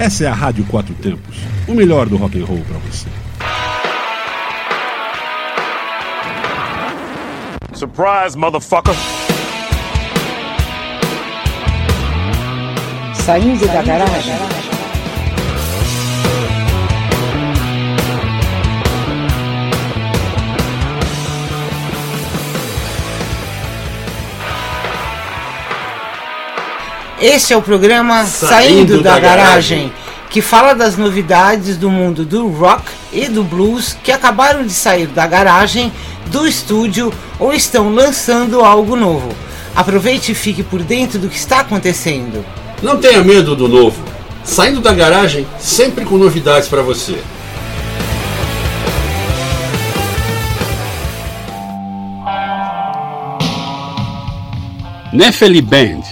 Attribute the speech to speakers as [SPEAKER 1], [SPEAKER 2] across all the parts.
[SPEAKER 1] Essa é a Rádio Quatro Tempos, o melhor do rock and roll para você.
[SPEAKER 2] Surprise, motherfucker!
[SPEAKER 3] Saindo da garagem. Esse é o programa Saindo, Saindo da, da garagem, garagem, que fala das novidades do mundo do rock e do blues que acabaram de sair da garagem, do estúdio ou estão lançando algo novo. Aproveite e fique por dentro do que está acontecendo.
[SPEAKER 1] Não tenha medo do novo. Saindo da garagem, sempre com novidades para você. Nefeli Band.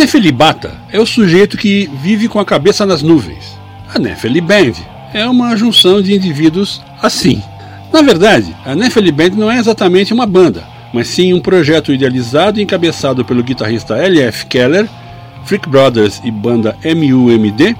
[SPEAKER 1] Nefelibata é o sujeito que vive com a cabeça nas nuvens. A Nefeli Band é uma junção de indivíduos assim. Na verdade, a Nefeli Band não é exatamente uma banda, mas sim um projeto idealizado e encabeçado pelo guitarrista L.F. Keller Freak Brothers e banda MUMD,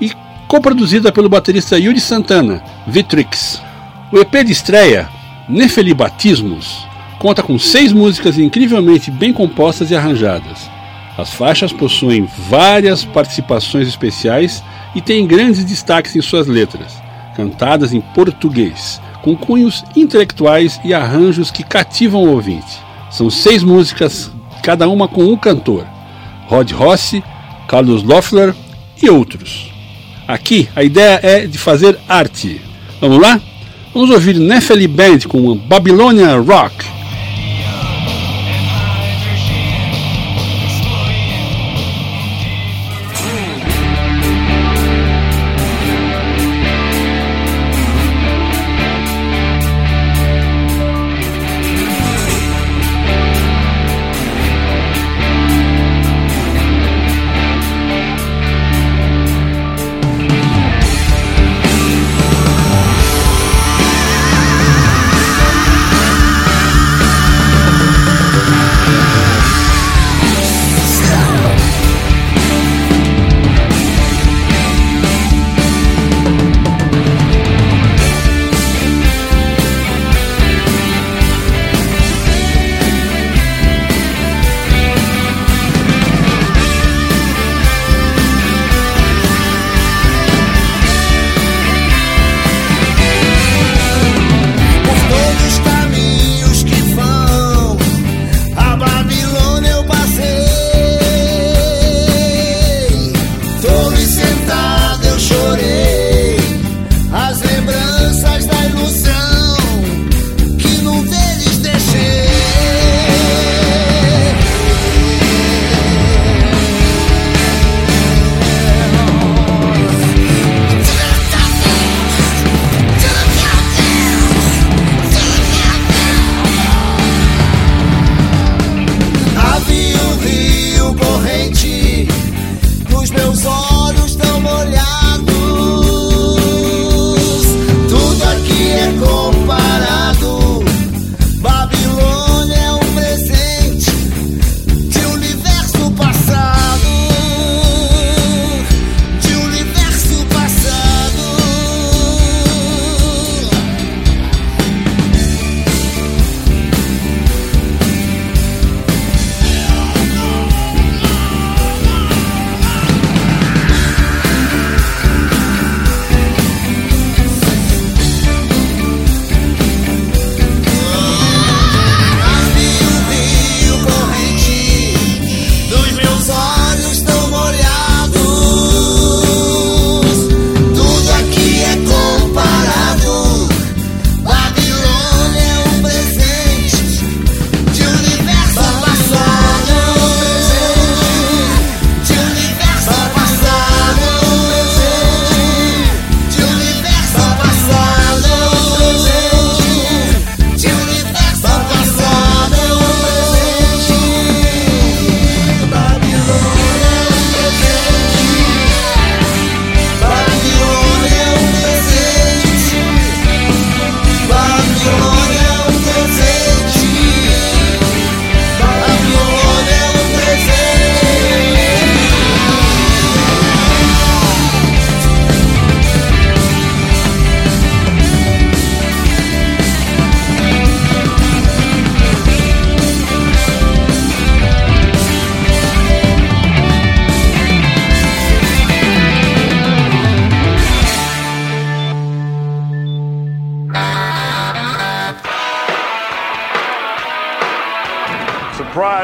[SPEAKER 1] e coproduzida pelo baterista Yuri Santana, Vitrix. O EP de estreia, Nefelibatismos, conta com seis músicas incrivelmente bem compostas e arranjadas. As faixas possuem várias participações especiais e têm grandes destaques em suas letras, cantadas em português, com cunhos intelectuais e arranjos que cativam o ouvinte. São seis músicas, cada uma com um cantor. Rod Rossi, Carlos Loeffler e outros. Aqui a ideia é de fazer arte. Vamos lá? Vamos ouvir Nefeli Band com Babylonia Rock.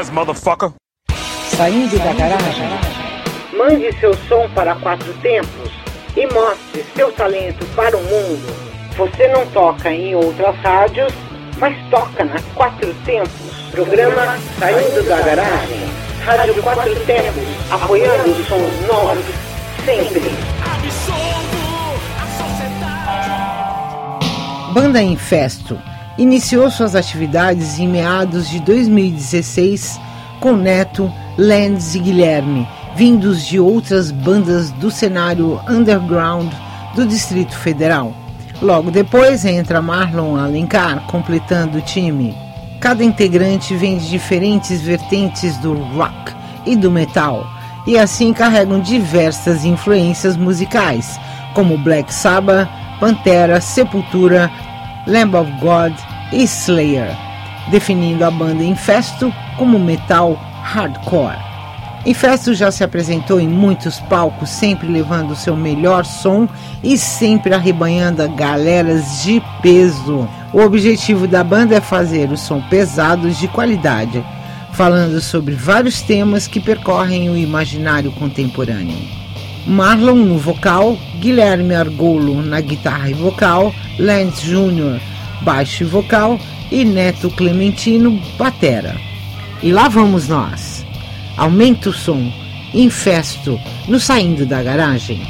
[SPEAKER 2] Motherfucker!
[SPEAKER 3] Saindo da garagem. Mande seu som para quatro tempos e mostre seu talento para o mundo. Você não toca em outras rádios, mas toca na Quatro Tempos. Programa Saindo da Garagem. Rádio Quatro Tempos, apoiando os sons novos, sempre. Banda Infesto iniciou suas atividades em meados de 2016 com Neto, Lenz e Guilherme, vindos de outras bandas do cenário underground do Distrito Federal. Logo depois entra Marlon Alencar completando o time. Cada integrante vem de diferentes vertentes do rock e do metal, e assim carregam diversas influências musicais, como Black Sabbath, Pantera, Sepultura, Lamb of God e Slayer, definindo a banda Infesto como metal hardcore. Infesto já se apresentou em muitos palcos, sempre levando seu melhor som e sempre arrebanhando galeras de peso. O objetivo da banda é fazer o som pesado de qualidade, falando sobre vários temas que percorrem o imaginário contemporâneo. Marlon no vocal, Guilherme Argolo na guitarra e vocal, Lance Jr. baixo e vocal e Neto Clementino batera. E lá vamos nós. Aumenta o som, infesto, no saindo da garagem.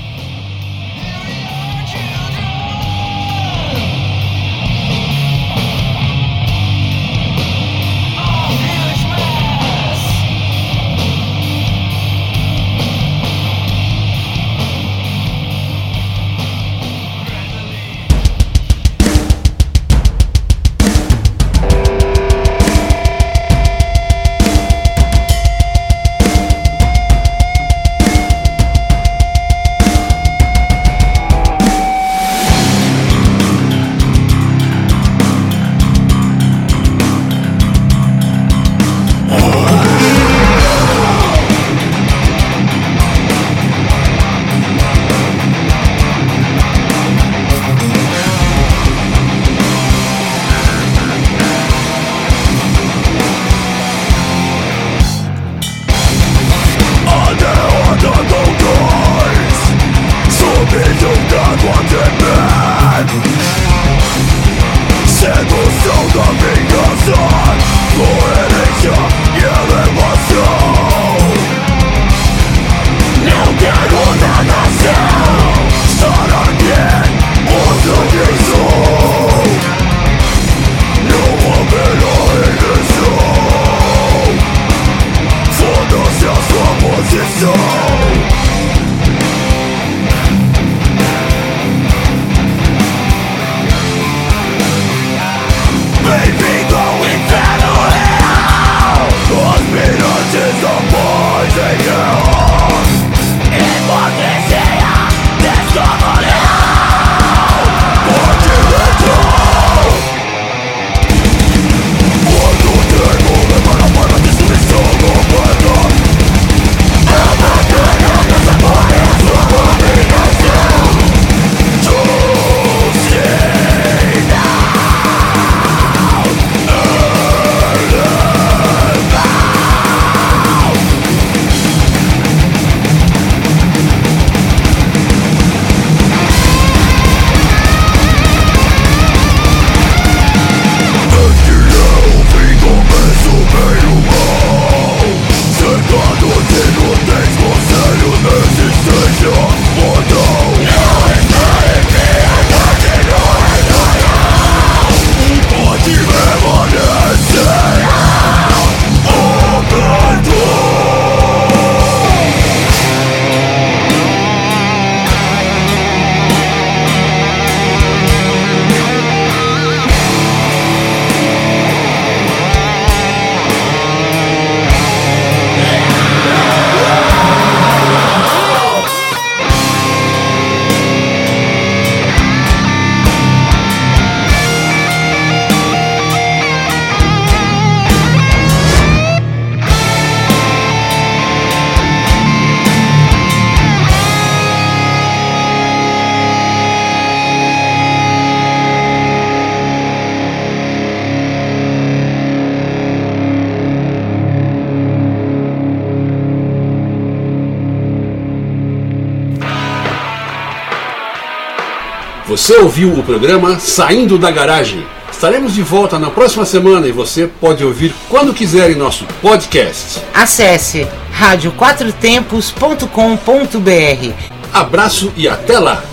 [SPEAKER 4] Você ouviu o programa Saindo da Garagem. Estaremos de volta na próxima semana e você pode ouvir quando quiser em nosso podcast.
[SPEAKER 3] Acesse radioquatrotempos.com.br.
[SPEAKER 4] Abraço e até lá!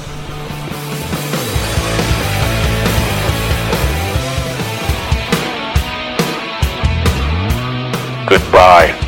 [SPEAKER 5] Goodbye.